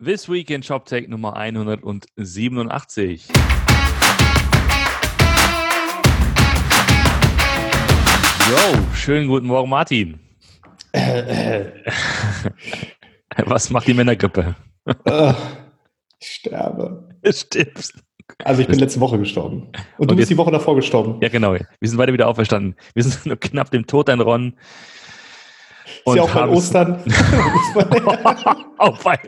This Week in ShopTech Nummer 187. Yo, schönen guten Morgen, Martin. Was macht die Männergrippe? Ah, ich sterbe. Stirbst. Also ich bin letzte Woche gestorben. Und, Und du bist jetzt- die Woche davor gestorben. Ja, genau. Wir sind beide wieder auferstanden. Wir sind nur knapp dem Tod entronnen. ist ja auch bei Ostern. Man- oh, wei,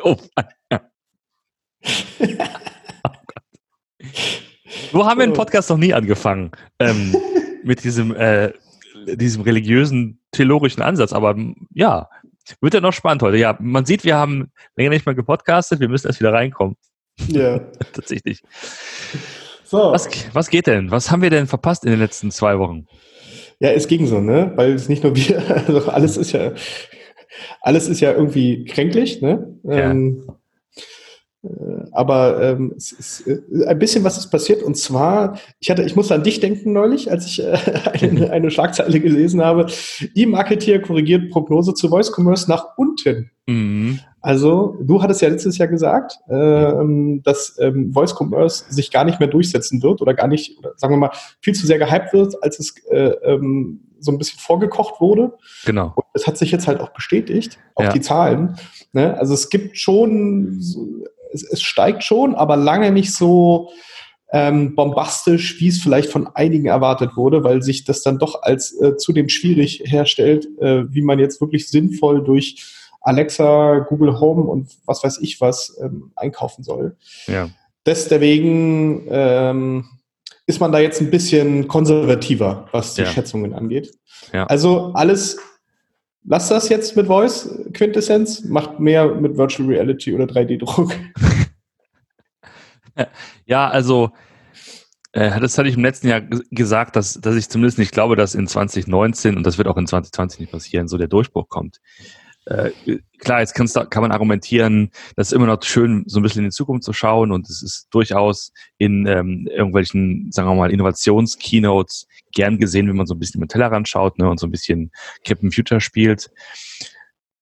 oh. So haben wir den Podcast noch nie angefangen. Ähm, mit diesem, äh, diesem religiösen, theologischen Ansatz. Aber m, ja, wird ja noch spannend heute. Ja, man sieht, wir haben länger nicht mal gepodcastet. Wir müssen erst wieder reinkommen. ja. Tatsächlich. So. Was, was geht denn? Was haben wir denn verpasst in den letzten zwei Wochen? Ja, es ging so, ne? Weil es nicht nur wir, also alles ist ja, alles ist ja irgendwie kränklich, ne? Ja. Ähm, äh, aber ähm, es ist äh, ein bisschen was ist passiert und zwar, ich hatte, ich musste an dich denken neulich, als ich äh, eine, eine Schlagzeile gelesen habe. E-Marketeer korrigiert Prognose zu Voice Commerce nach unten. Mhm. Also, du hattest ja letztes Jahr gesagt, ähm, dass ähm, Voice Commerce sich gar nicht mehr durchsetzen wird oder gar nicht, oder sagen wir mal, viel zu sehr gehypt wird, als es äh, ähm, so ein bisschen vorgekocht wurde. Genau. Und das hat sich jetzt halt auch bestätigt, auch Ja. die Zahlen. Ne? Also es gibt schon, so- es, es steigt schon, aber lange nicht so ähm, bombastisch, wie es vielleicht von einigen erwartet wurde, weil sich das dann doch als äh, zudem schwierig herstellt, äh, wie man jetzt wirklich sinnvoll durch Alexa, Google Home und was weiß ich was ähm, einkaufen soll. Ja. Deswegen ähm, ist man da jetzt ein bisschen konservativer, was die Ja. Schätzungen angeht. Ja. Also alles, lass das jetzt mit Voice Quintessenz, macht mehr mit Virtual Reality oder 3D-Druck. Ja, also äh, das hatte ich im letzten Jahr gesagt, dass, dass ich zumindest nicht glaube, dass in 2019 und das wird auch in 2020 nicht passieren, so der Durchbruch kommt. Äh, klar, jetzt du- kann man argumentieren, das ist immer noch schön, so ein bisschen in die Zukunft zu schauen und es ist durchaus in ähm, irgendwelchen, sagen wir mal, Innovations-Keynotes gern gesehen, wenn man so ein bisschen mit Tellerrand schaut ne, und so ein bisschen Captain Future spielt.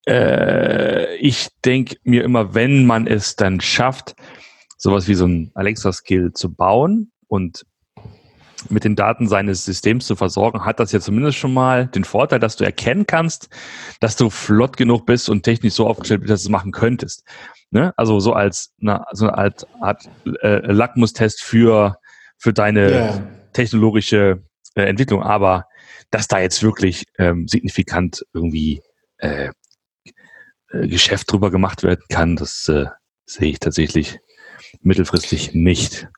Äh, ich denke mir immer, wenn man es dann schafft, sowas wie so ein Alexa-Skill zu bauen und mit den Daten seines Systems zu versorgen, hat das ja zumindest schon mal den Vorteil, dass du erkennen kannst, dass du flott genug bist und technisch so aufgestellt bist, dass du es machen könntest. Ne? Also so als eine, so eine Art, äh, Lackmustest für, für deine Ja. technologische äh, Entwicklung. Aber dass da jetzt wirklich ähm, signifikant irgendwie äh, äh, Geschäft drüber gemacht werden kann, das äh, sehe ich tatsächlich mittelfristig nicht.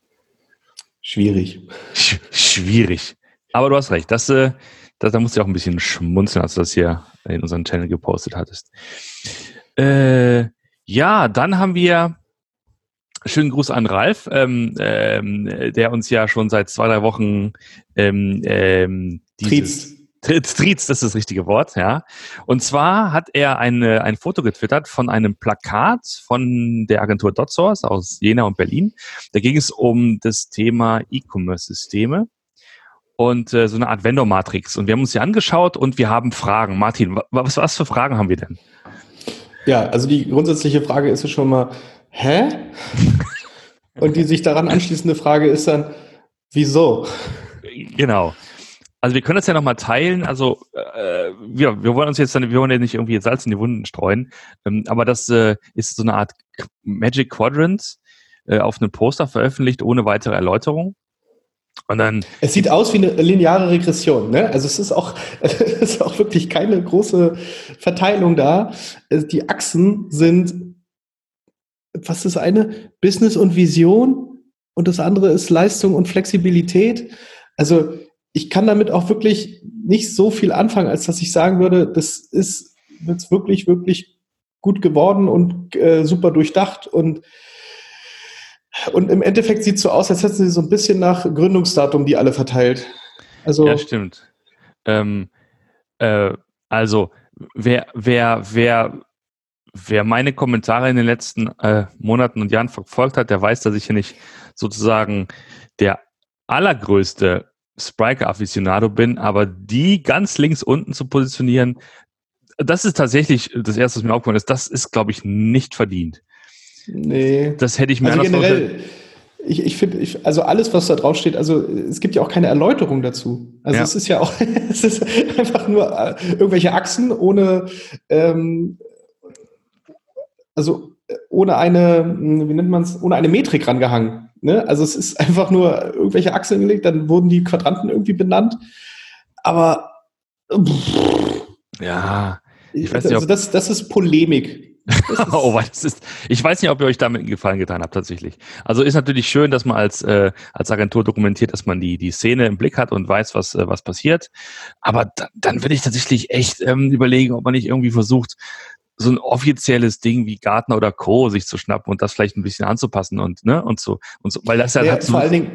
Schwierig. Sch schwierig. Aber du hast recht, das, äh, da, da musst du auch ein bisschen schmunzeln, als du das hier in unseren Channel gepostet hattest. Äh, ja, dann haben wir schönen Gruß an Ralf, ähm, ähm, der uns ja schon seit zwei, drei Wochen ähm, ähm, dieses- Tritz, das ist das richtige Wort, ja. Und zwar hat er eine, ein Foto getwittert von einem Plakat von der Agentur DotSource aus Jena und Berlin. Da ging es um das Thema E-Commerce-Systeme und äh, so eine Art Vendor-Matrix. Und wir haben uns die angeschaut und wir haben Fragen. Martin, wa- was, was für Fragen haben wir denn? Ja, also die grundsätzliche Frage ist ja schon mal, hä? Und die sich daran anschließende Frage ist dann, wieso? Genau. Also wir können das ja nochmal teilen. Also äh, wir, wir wollen uns jetzt dann, wir wollen ja nicht irgendwie Salz in die Wunden streuen, ähm, aber das äh, ist so eine Art Magic Quadrant äh, auf einem Poster veröffentlicht, ohne weitere Erläuterung. Und dann, Es sieht aus wie eine lineare Regression, ne? Also es ist auch, es ist auch wirklich keine große Verteilung da. Also Die Achsen sind, was ist eine? Business und Vision und das andere ist Leistung und Flexibilität. Also ich kann damit auch wirklich nicht so viel anfangen, als dass ich sagen würde, das ist jetzt wirklich, wirklich gut geworden und äh, super durchdacht und und im Endeffekt sieht es so aus, als hätten sie so ein bisschen nach Gründungsdatum die alle verteilt. Also ja, stimmt. Ähm, äh, also, wer, wer, wer, wer meine Kommentare in den letzten äh, Monaten und Jahren verfolgt hat, der weiß, dass ich hier nicht sozusagen der allergrößte Spriker-Aficionado bin, aber die ganz links unten zu positionieren, das ist tatsächlich das erste, was mir aufgefallen ist, das ist, glaube ich, nicht verdient. Nee. Das hätte ich mir Also generell, ich, ich finde, also alles, was da drauf steht, also es gibt ja auch keine Erläuterung dazu. Also Ja. es ist ja auch, es ist einfach nur äh, irgendwelche Achsen ohne, ähm, also äh, ohne eine, hm, wie nennt man es, ohne eine Metrik rangehangen. Ne? Also es ist einfach nur irgendwelche Achsen gelegt, dann wurden die Quadranten irgendwie benannt. Aber pff, Ja. Ich weiß nicht, also ob- das, das ist Polemik. Das ist, Oh, das ist, ich weiß nicht, ob ihr euch damit einen Gefallen getan habt, tatsächlich. Also ist natürlich schön, dass man als, äh, als Agentur dokumentiert, dass man die, die Szene im Blick hat und weiß, was, äh, was passiert. Aber da, dann würde ich tatsächlich echt ähm, überlegen, ob man nicht irgendwie versucht, so ein offizielles Ding wie Gartner oder Co. sich zu schnappen und das vielleicht ein bisschen anzupassen und, ne, und so, und so, weil das ja, Ja, hat so, vor allen Dingen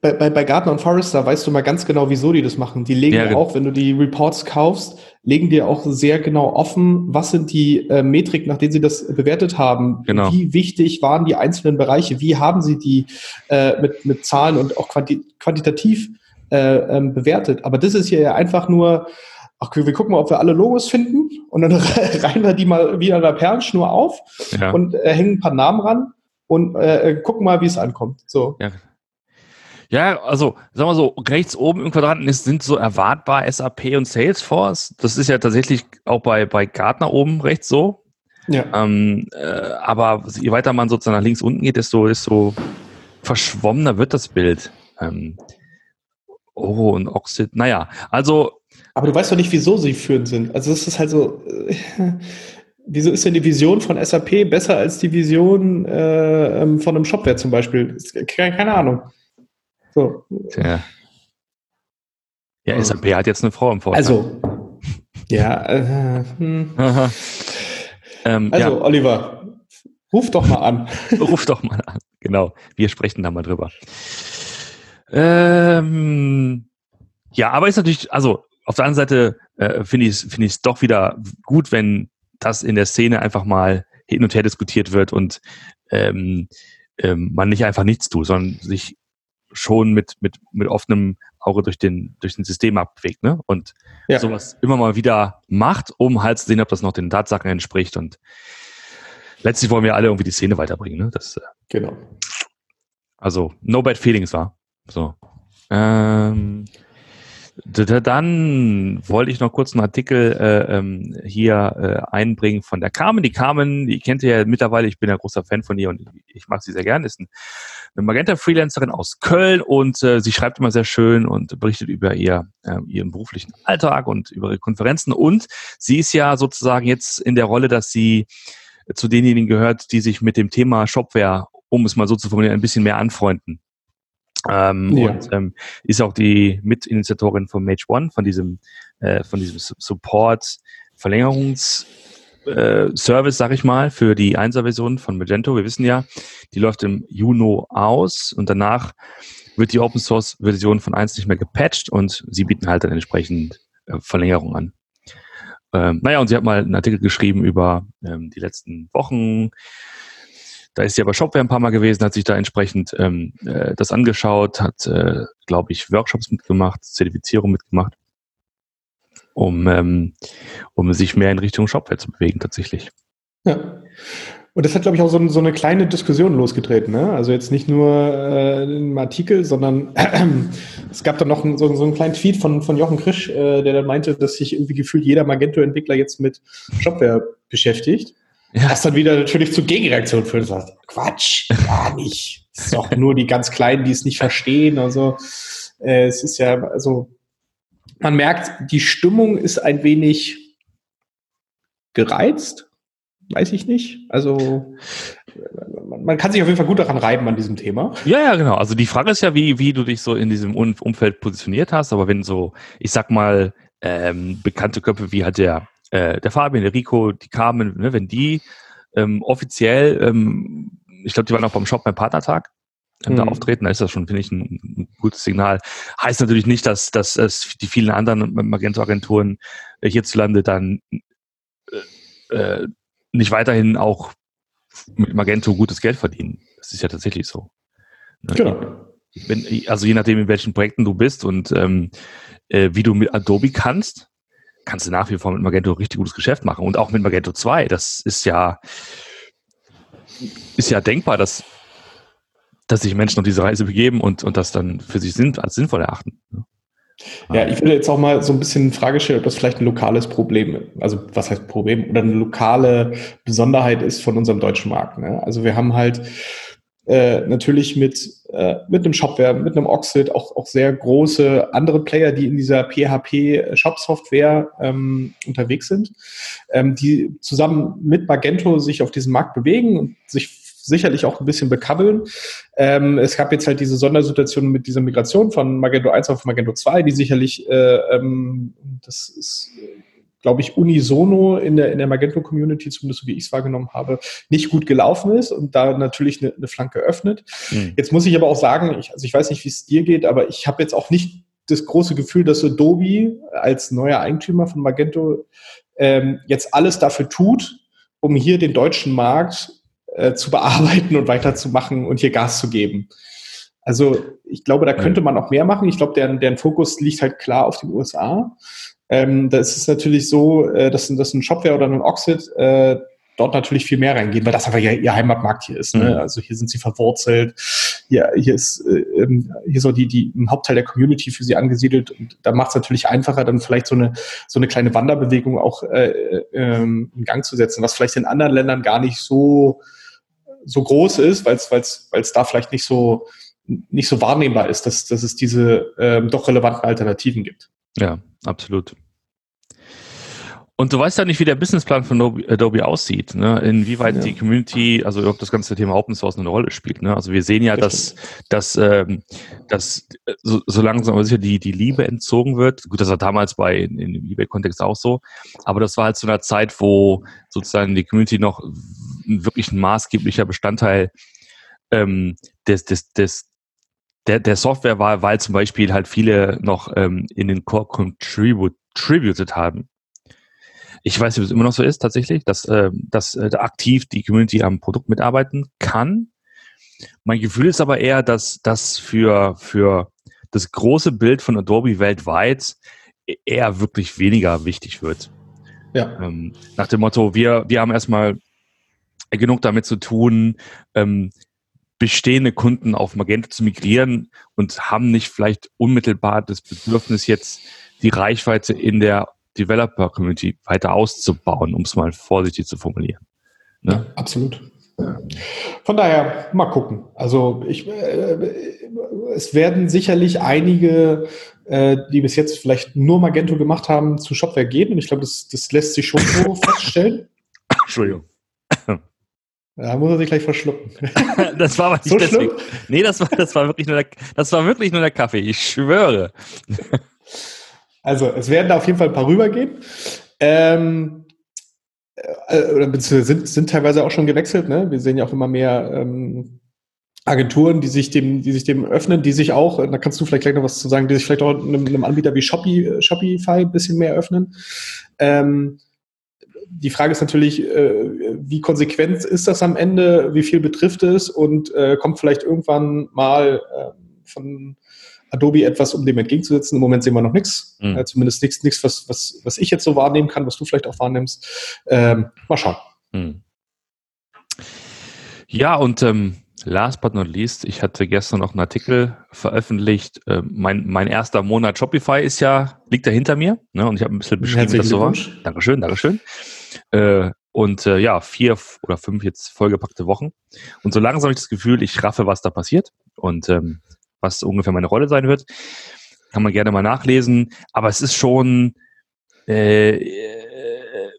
bei, bei, bei Gartner und Forrester weißt du mal ganz genau, wieso die das machen. Die legen Ja, genau. auch, wenn du die Reports kaufst, legen dir auch sehr genau offen, was sind die äh, Metriken, nach denen sie das bewertet haben. Genau. Wie wichtig waren die einzelnen Bereiche? Wie haben sie die äh, mit, mit Zahlen und auch quanti quantitativ äh, ähm, bewertet? Aber das ist hier ja einfach nur, ach, wir gucken mal, ob wir alle Logos finden und dann reihen wir die mal wieder an der Perlenschnur auf ja. und äh, hängen ein paar Namen ran und äh, gucken mal, wie es ankommt. So. Ja. Ja, also, sagen wir so, rechts oben im Quadranten ist, sind so erwartbar SAP und Salesforce. Das ist ja tatsächlich auch bei, bei Gartner oben rechts so. Ja. Ähm, äh, aber je weiter man sozusagen nach links unten geht, desto, desto verschwommener wird das Bild. Ähm, Oro und Oxid, naja, also, Aber du weißt doch nicht, wieso sie führend sind. Also es ist halt so, äh, wieso ist denn die Vision von SAP besser als die Vision äh, ähm, von einem Shopware zum Beispiel? Keine, keine Ahnung. So. tja. Ja, SAP hat jetzt eine Frau im Vorstand. Also, ja, äh, hm. Ähm, also Oliver, ruf doch mal an. ja, ruf doch mal an. Genau, wir sprechen da mal drüber. Ähm, ja, aber ist natürlich, also auf der anderen Seite äh, finde ich es finde ich es doch wieder gut, wenn das in der Szene einfach mal hin und her diskutiert wird und ähm, ähm, man nicht einfach nichts tut, sondern sich schon mit, mit, mit offenem Auge durch den, durch den System abwegt, ne? Und Ja. sowas immer mal wieder macht, um halt zu sehen, ob das noch den Tatsachen entspricht. Und letztlich wollen wir alle irgendwie die Szene weiterbringen, ne? Das, äh, Genau. also, no bad feelings war. So. Ähm, dann wollte ich noch kurz einen Artikel äh, ähm, hier äh, einbringen von der Carmen. Die Carmen, die kennt ihr ja mittlerweile, ich bin ja großer Fan von ihr und ich mag sie sehr gern, ist ein, eine Magenta-Freelancerin aus Köln und äh, sie schreibt immer sehr schön und berichtet über ihr, äh, ihren beruflichen Alltag und über ihre Konferenzen und sie ist ja sozusagen jetzt in der Rolle, dass sie zu denjenigen gehört, die sich mit dem Thema Shopware, um es mal so zu formulieren, ein bisschen mehr anfreunden. Ähm, Ja. Und ähm, ist auch die Mitinitiatorin von Mage One, von diesem, äh, von diesem Su- Support Verlängerungs äh, Service, sag ich mal, für die 1er-Version von Magento. Wir wissen ja, die läuft im Juni aus und danach wird die Open Source Version von 1 nicht mehr gepatcht und sie bieten halt dann entsprechend äh, Verlängerung an. Ähm, naja, und sie hat mal einen Artikel geschrieben über ähm, die letzten Wochen. Da ist sie aber Shopware ein paar Mal gewesen, hat sich da entsprechend ähm, äh, das angeschaut, hat, äh, glaube ich, Workshops mitgemacht, Zertifizierung mitgemacht, um, ähm, um sich mehr in Richtung Shopware zu bewegen tatsächlich. Ja. Und das hat, glaube ich, auch so, ein- so eine kleine Diskussion losgetreten. Ne? Also jetzt nicht nur äh, im Artikel, sondern es gab dann noch einen, so, so einen kleinen Tweet von, von Jochen Krisch, äh, der dann meinte, dass sich irgendwie gefühlt jeder Magento-Entwickler jetzt mit Shopware beschäftigt. Ja. Was dann wieder natürlich zu Gegenreaktionen führt. Das heißt, Quatsch, gar nicht. Es ist doch nur die ganz Kleinen, die es nicht verstehen. Also äh, es ist ja, also man merkt, die Stimmung ist ein wenig gereizt. Weiß ich nicht. Also man, kann sich auf jeden Fall gut daran reiben an diesem Thema. Ja, ja, genau. Also die Frage ist ja, wie, wie du dich so in diesem Um- Umfeld positioniert hast. Aber wenn so, ich sag mal, ähm, bekannte Köpfe wie halt der, äh, der Fabian, der Rico, die Carmen, ne, wenn die ähm, offiziell, ähm, ich glaube, die waren auch beim Shop beim Partnertag, ähm, da Mhm. auftreten, da ist das schon, finde ich, ein, ein gutes Signal. Heißt natürlich nicht, dass, dass es die vielen anderen Magento-Agenturen äh, hierzulande dann äh, äh, nicht weiterhin auch mit Magento gutes Geld verdienen. Das ist ja tatsächlich so. Ne? Genau. Wenn, also je nachdem, in welchen Projekten du bist und ähm, äh, wie du mit Adobe kannst, kannst du nach wie vor mit Magento richtig gutes Geschäft machen. Und auch mit Magento 2. Das ist ja, ist ja denkbar, dass, dass sich Menschen auf diese Reise begeben und, und das dann für sich sinn, als sinnvoll erachten. Ja, ich würde jetzt auch mal so ein bisschen in Frage stellen, ob das vielleicht ein lokales Problem, also was heißt Problem, oder eine lokale Besonderheit ist von unserem deutschen Markt. Ne? Also wir haben halt äh, natürlich mit, äh, mit einem Shopware, mit einem Oxid auch, auch sehr große andere Player, die in dieser PHP-Shop-Software ähm, unterwegs sind, ähm, die zusammen mit Magento sich auf diesem Markt bewegen und sich sicherlich auch ein bisschen bekabbeln. Ähm, es gab jetzt halt diese Sondersituation mit dieser Migration von Magento 1 auf Magento 2, die sicherlich, äh, ähm, das ist glaube ich, unisono in der, in der Magento-Community, zumindest so wie ich es wahrgenommen habe, nicht gut gelaufen ist und da natürlich eine, eine Flanke öffnet. Mhm. Jetzt muss ich aber auch sagen, ich, also ich weiß nicht, wie es dir geht, aber ich habe jetzt auch nicht das große Gefühl, dass Adobe als neuer Eigentümer von Magento ähm, jetzt alles dafür tut, um hier den deutschen Markt äh, zu bearbeiten und weiterzumachen und hier Gas zu geben. Also ich glaube, da könnte man auch mehr machen. Ich glaube, deren, deren Fokus liegt halt klar auf den USA. Ähm, da ist es natürlich so, äh, dass, dass ein Shopware oder ein Oxid äh, dort natürlich viel mehr reingehen, weil das einfach ihr, ihr Heimatmarkt hier ist. Ne? Mhm. Also hier sind sie verwurzelt, hier, hier ist äh, ähm, hier so die, die ein Hauptteil der Community für sie angesiedelt und da macht es natürlich einfacher, dann vielleicht so eine so eine kleine Wanderbewegung auch äh, äh, ähm, in Gang zu setzen, was vielleicht in anderen Ländern gar nicht so so groß ist, weil es weil es da vielleicht nicht so nicht so wahrnehmbar ist, dass, dass es diese ähm, doch relevanten Alternativen gibt. Ja, absolut. Und du weißt ja nicht, wie der Businessplan von Adobe aussieht, ne? inwieweit ja. die Community, also ob das ganze Thema Open Source eine Rolle spielt. Ne? Also wir sehen ja, dass, dass, ähm, dass äh, so, so langsam aber sicher die, die Liebe entzogen wird. Gut, das war damals bei in, in dem eBay-Kontext auch so, aber das war halt zu einer Zeit, wo sozusagen die Community noch wirklich ein maßgeblicher Bestandteil ähm, des, des, des, der, der Software war, weil zum Beispiel halt viele noch ähm, in den Core contributed haben. Ich weiß nicht, ob es immer noch so ist, tatsächlich, dass, äh, dass äh, aktiv die Community am Produkt mitarbeiten kann. Mein Gefühl ist aber eher, dass das für, für das große Bild von Adobe weltweit eher wirklich weniger wichtig wird. Ja. Ähm, nach dem Motto, wir, wir haben erstmal genug damit zu tun, ähm, bestehende Kunden auf Magento zu migrieren und haben nicht vielleicht unmittelbar das Bedürfnis, jetzt die Reichweite in der Developer-Community weiter auszubauen, um es mal vorsichtig zu formulieren. Ne? Ja, absolut. Von daher, mal gucken. Also ich, äh, es werden sicherlich einige, äh, die bis jetzt vielleicht nur Magento gemacht haben, zu Shopware gehen. Und ich glaube, das, das lässt sich schon so feststellen. Entschuldigung. Da muss er sich gleich verschlucken. das war aber nicht so deswegen. Schlimm? Nee, das war, das war wirklich nur der, das war wirklich nur der Kaffee. Ich schwöre. also, es werden da auf jeden Fall ein paar rübergehen. Ähm, äh, oder beziehungsweise sind, sind teilweise auch schon gewechselt. Ne? Wir sehen ja auch immer mehr ähm, Agenturen, die sich dem, die sich dem öffnen, die sich auch, da kannst du vielleicht gleich noch was zu sagen, die sich vielleicht auch einem, einem Anbieter wie Shopee, Shopify ein bisschen mehr öffnen. Ähm, die Frage ist natürlich, äh, wie konsequent ist das am Ende, wie viel betrifft es und äh, kommt vielleicht irgendwann mal äh, von Adobe etwas, um dem entgegenzusetzen. Im Moment sehen wir noch nichts, mhm. zumindest nichts, nichts was, was, was ich jetzt so wahrnehmen kann, was du vielleicht auch wahrnimmst. Ähm, mal schauen. Mhm. Ja, und ähm, last but not least, ich hatte gestern noch einen Artikel veröffentlicht. Äh, mein, mein erster Monat Shopify ist ja, liegt da hinter mir. Ne, und ich habe ein bisschen beschrieben, was so war. Dankeschön, Dankeschön. Äh, und äh, ja, vier oder fünf jetzt vollgepackte Wochen. Und so langsam habe ich das Gefühl, ich raffe, was da passiert und ähm, was ungefähr meine Rolle sein wird. Kann man gerne mal nachlesen. Aber es ist schon äh, äh,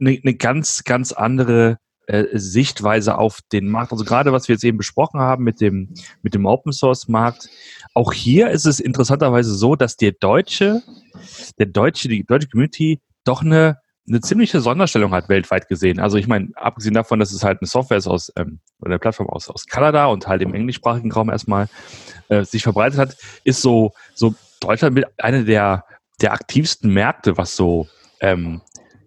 eine, eine ganz, ganz andere äh, Sichtweise auf den Markt. Also gerade was wir jetzt eben besprochen haben mit dem, mit dem Open Source Markt. Auch hier ist es interessanterweise so, dass der deutsche, der deutsche, die deutsche Community doch eine eine ziemliche Sonderstellung hat weltweit gesehen. Also ich meine, abgesehen davon, dass es halt eine Software ist aus ähm, oder eine Plattform aus, aus Kanada und halt im englischsprachigen Raum erstmal äh, sich verbreitet hat, ist so, so Deutschland mit einer der, der aktivsten Märkte, was so ähm,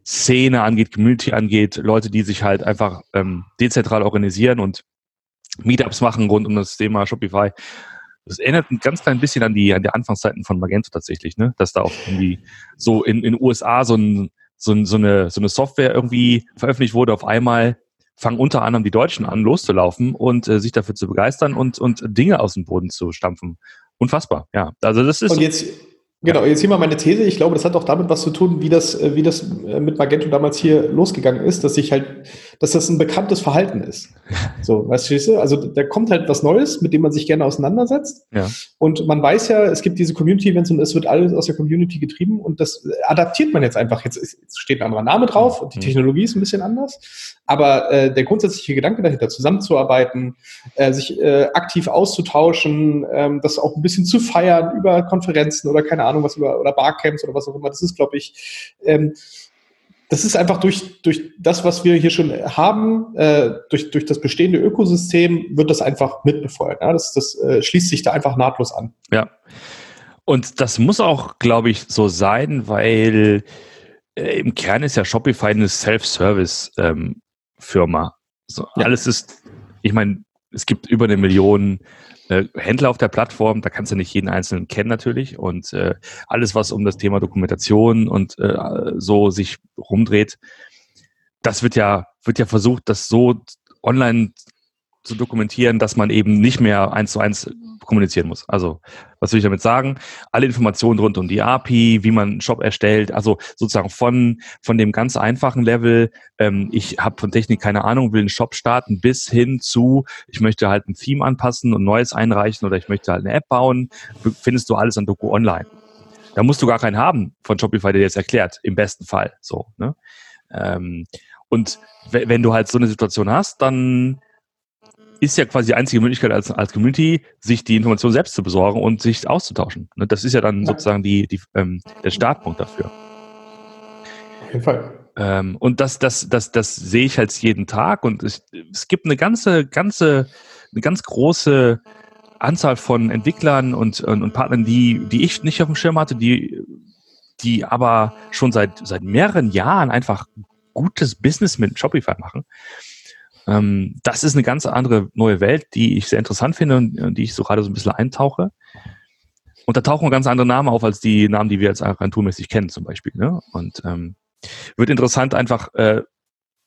Szene angeht, Community angeht, Leute, die sich halt einfach ähm, dezentral organisieren und Meetups machen rund um das Thema Shopify. Das erinnert ein ganz klein bisschen an die, an die Anfangszeiten von Magento tatsächlich, ne? Dass da auch irgendwie so in in USA so ein so, so, eine, so eine Software irgendwie veröffentlicht wurde, auf einmal fangen unter anderem die Deutschen an, loszulaufen und äh, sich dafür zu begeistern und, und Dinge aus dem Boden zu stampfen. Unfassbar, ja. Also das ist. Und jetzt, Genau, jetzt hier mal meine These. Ich glaube, das hat auch damit was zu tun, wie das, äh, wie das äh, mit Magento damals hier losgegangen ist, dass ich halt, dass das ein bekanntes Verhalten ist. So, weißt du, also da kommt halt was Neues, mit dem man sich gerne auseinandersetzt. Ja. Und man weiß ja, es gibt diese Community-Events und es wird alles aus der Community getrieben und das adaptiert man jetzt einfach. Jetzt, steht ein anderer Name drauf und die mhm. Technologie ist ein bisschen anders. Aber äh, der grundsätzliche Gedanke dahinter, zusammenzuarbeiten, äh, sich äh, aktiv auszutauschen, ähm, das auch ein bisschen zu feiern über Konferenzen oder keine Ahnung was über oder Barcamps oder was auch immer, das ist, glaube ich, ähm, das ist einfach durch, durch das, was wir hier schon haben, äh, durch, durch das bestehende Ökosystem, wird das einfach mitbefeuert. Ja? Das, das äh, schließt sich da einfach nahtlos an. Ja. Und das muss auch, glaube ich, so sein, weil äh, im Kern ist ja Shopify eine Self-Service ähm, Firma. So, ja. Alles ist, ich meine, es gibt über eine Million äh, Händler auf der Plattform, da kannst du nicht jeden einzelnen kennen natürlich und äh, alles, was um das Thema Dokumentation und äh, so sich rumdreht, das wird ja, wird ja versucht, das so online zu dokumentieren, dass man eben nicht mehr eins zu eins kommunizieren muss. Also, was will ich damit sagen? Alle Informationen rund um die API, wie man einen Shop erstellt, also sozusagen von, von dem ganz einfachen Level, ähm, ich habe von Technik keine Ahnung, will einen Shop starten, bis hin zu, ich möchte halt ein Theme anpassen und Neues einreichen oder ich möchte halt eine App bauen, findest du alles an Doku Online. Da musst du gar keinen haben von Shopify, der dir jetzt erklärt, im besten Fall. So, ne? Ähm, und wenn du halt so eine Situation hast, dann ist ja quasi die einzige Möglichkeit als, als Community, sich die Information selbst zu besorgen und sich auszutauschen. Ne, das ist ja dann sozusagen die, die, ähm, der Startpunkt dafür. Auf jeden Fall. Ähm, und das, das, das, das sehe ich halt jeden Tag und es, es gibt eine ganze, ganze, eine ganz große Anzahl von Entwicklern und, und, und Partnern, die, die ich nicht auf dem Schirm hatte, die, die aber schon seit, seit mehreren Jahren einfach gutes Business mit Shopify machen. Ähm, das ist eine ganz andere neue Welt, die ich sehr interessant finde und die ich so gerade so ein bisschen eintauche. Und da tauchen ganz andere Namen auf als die Namen, die wir jetzt agenturmäßig kennen, zum Beispiel. Ne? Und ähm, wird interessant, einfach äh,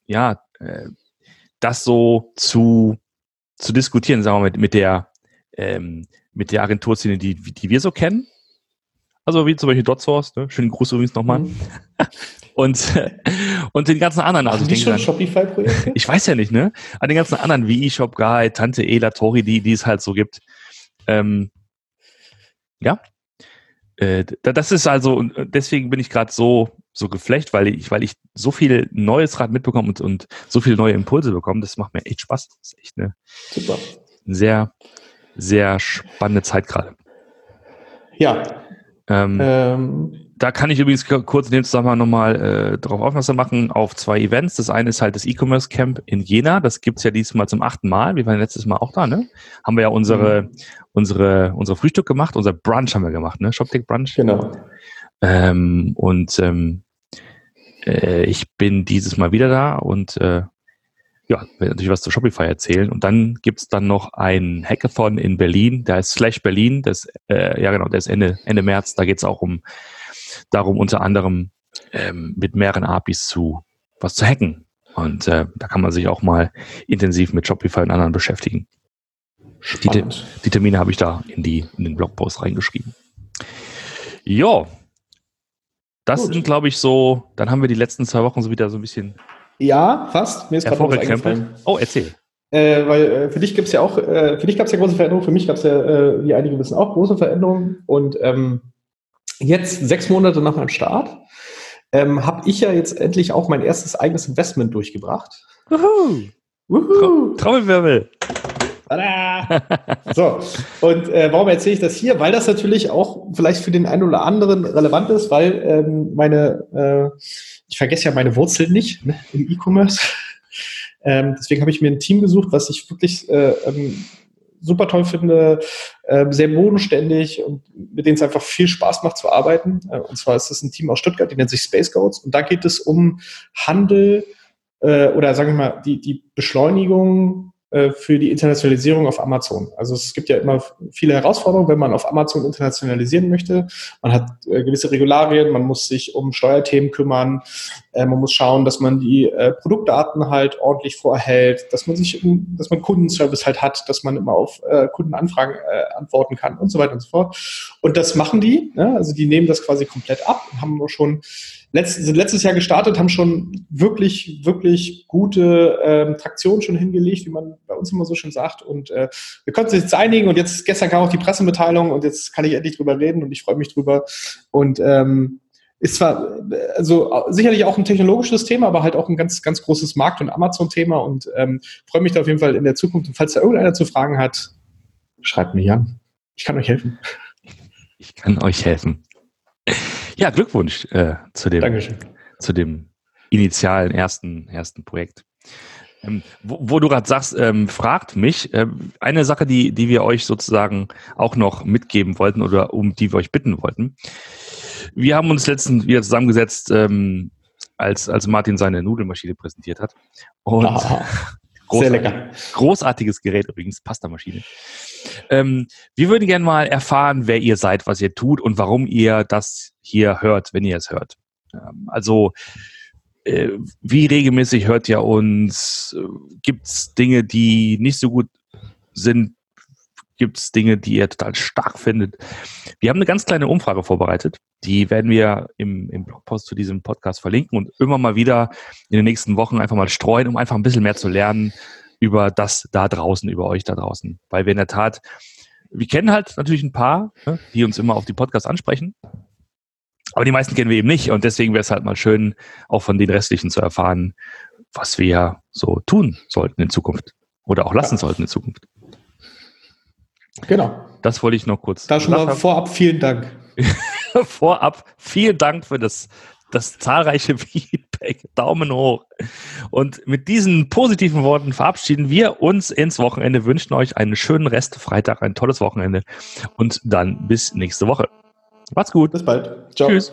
ja äh, das so zu zu diskutieren, sagen wir mal, mit, mit der ähm, mit der Agenturszene, die, die wir so kennen. Also wie zum Beispiel DotSource, ne? schönen Gruß übrigens nochmal. Mhm. Und, und den ganzen anderen. Also die schon Shopify-Projekte? Ich weiß ja nicht, ne? An den ganzen anderen wie eShop Guy, Tante Ela, Tori, die, die es halt so gibt. Ähm, ja. Äh, das ist also, und deswegen bin ich gerade so, so geflecht, weil ich, weil ich so viel Neues gerade mitbekomme und, und so viele neue Impulse bekomme. Das macht mir echt Spaß. Das ist echt eine, Super. eine sehr, sehr spannende Zeit gerade. Ja. Ähm, ähm da kann ich übrigens kurz in dem Zusammenhang nochmal äh, darauf aufmerksam machen, auf zwei Events. Das eine ist halt das E-Commerce Camp in Jena. Das gibt's ja diesmal zum achten Mal. Wir waren letztes Mal auch da, ne? Haben wir ja unsere, mhm. unsere, unsere Frühstück gemacht, unser Brunch haben wir gemacht, ne? Shoptech Brunch. Genau. Ähm, und ähm, äh, ich bin dieses Mal wieder da und äh, ja, werde natürlich was zu Shopify erzählen. Und dann gibt's dann noch ein Hackathon in Berlin, der ist Slash Berlin, das, äh, ja genau, der ist Ende, Ende März, da geht's auch um darum, unter anderem ähm, mit mehreren APIs zu was zu hacken. Und äh, da kann man sich auch mal intensiv mit Shopify und anderen beschäftigen. Die, die, Termine habe ich da in, die, in den Blogpost reingeschrieben. Ja, das Gut. sind, glaube ich, so, dann haben wir die letzten zwei Wochen so wieder so ein bisschen. Ja, fast. Mir ist gerade was eingefallen. Oh, erzähl. Äh, weil äh, für dich gibt es ja auch, äh, für dich gab es ja große Veränderungen, für mich gab es ja, äh, wie einige wissen, auch große Veränderungen. Und ähm, jetzt sechs Monate nach meinem Start ähm, habe ich ja jetzt endlich auch mein erstes eigenes Investment durchgebracht. Wuhu. Wuhu. Trommelwirbel. Tada! So, und äh, warum erzähle ich das hier? Weil das natürlich auch vielleicht für den einen oder anderen relevant ist, weil ähm, meine, äh, ich vergesse ja meine Wurzeln nicht ne, im E-Commerce. Ähm, deswegen habe ich mir ein Team gesucht, was ich wirklich äh, ähm, super toll finde, äh, sehr bodenständig und mit denen es einfach viel Spaß macht zu arbeiten. Äh, und zwar ist das ein Team aus Stuttgart, die nennt sich Space Goats. Und da geht es um Handel äh, oder sagen wir mal die, die Beschleunigung für die Internationalisierung auf Amazon. Also es gibt ja immer viele Herausforderungen, wenn man auf Amazon internationalisieren möchte. Man hat äh, gewisse Regularien, man muss sich um Steuerthemen kümmern, äh, man muss schauen, dass man die äh, Produktdaten halt ordentlich vorhält, dass man sich, dass man Kundenservice halt hat, dass man immer auf äh, Kundenanfragen äh, antworten kann und so weiter und so fort. Und das machen die. Ja? Also die nehmen das quasi komplett ab und haben schon letzt, sind letztes Jahr gestartet, haben schon wirklich, wirklich gute ähm, Traktion schon hingelegt, wie man bei uns immer so schön sagt. Und äh, wir konnten uns jetzt einigen und jetzt gestern kam auch die Pressemitteilung und jetzt kann ich endlich drüber reden und ich freue mich drüber. Und ähm, ist zwar also sicherlich auch ein technologisches Thema, aber halt auch ein ganz, ganz großes Markt- und Amazon-Thema und ähm, freue mich da auf jeden Fall in der Zukunft. Und falls da irgendeiner zu Fragen hat, schreibt mich an. Ich kann euch helfen. Ich kann euch helfen. Ja, Glückwunsch äh, zu, dem, Dankeschön. zu dem initialen ersten, ersten Projekt. Ähm, wo, wo, du gerade sagst, ähm, fragt mich, äh, eine Sache, die, die wir euch sozusagen auch noch mitgeben wollten oder um die wir euch bitten wollten. Wir haben uns letztens wieder zusammengesetzt, ähm, als, als Martin seine Nudelmaschine präsentiert hat. Und ah, sehr lecker. Großartiges Gerät übrigens, Pastamaschine. Ähm, wir würden gerne mal erfahren, wer ihr seid, was ihr tut und warum ihr das hier hört, wenn ihr es hört. Ähm, also, äh, wie regelmäßig hört ihr uns? Gibt es Dinge, die nicht so gut sind? Gibt es Dinge, die ihr total stark findet? Wir haben eine ganz kleine Umfrage vorbereitet. Die werden wir im, im Blogpost zu diesem Podcast verlinken und immer mal wieder in den nächsten Wochen einfach mal streuen, um einfach ein bisschen mehr zu lernen, über das da draußen, über euch da draußen. Weil wir in der Tat, wir kennen halt natürlich ein paar, ne, die uns immer auf die Podcasts ansprechen. Aber die meisten kennen wir eben nicht und deswegen wäre es halt mal schön, auch von den restlichen zu erfahren, was wir so tun sollten in Zukunft oder auch lassen ja. sollten in Zukunft. Genau. Das wollte ich noch kurz. Da schon mal haben. vorab vielen Dank. vorab vielen Dank für das das zahlreiche Feedback. Daumen hoch. Und mit diesen positiven Worten verabschieden wir uns ins Wochenende, wünschen euch einen schönen Rest Freitag, ein tolles Wochenende und dann bis nächste Woche. Macht's gut. Bis bald. Ciao. Tschüss.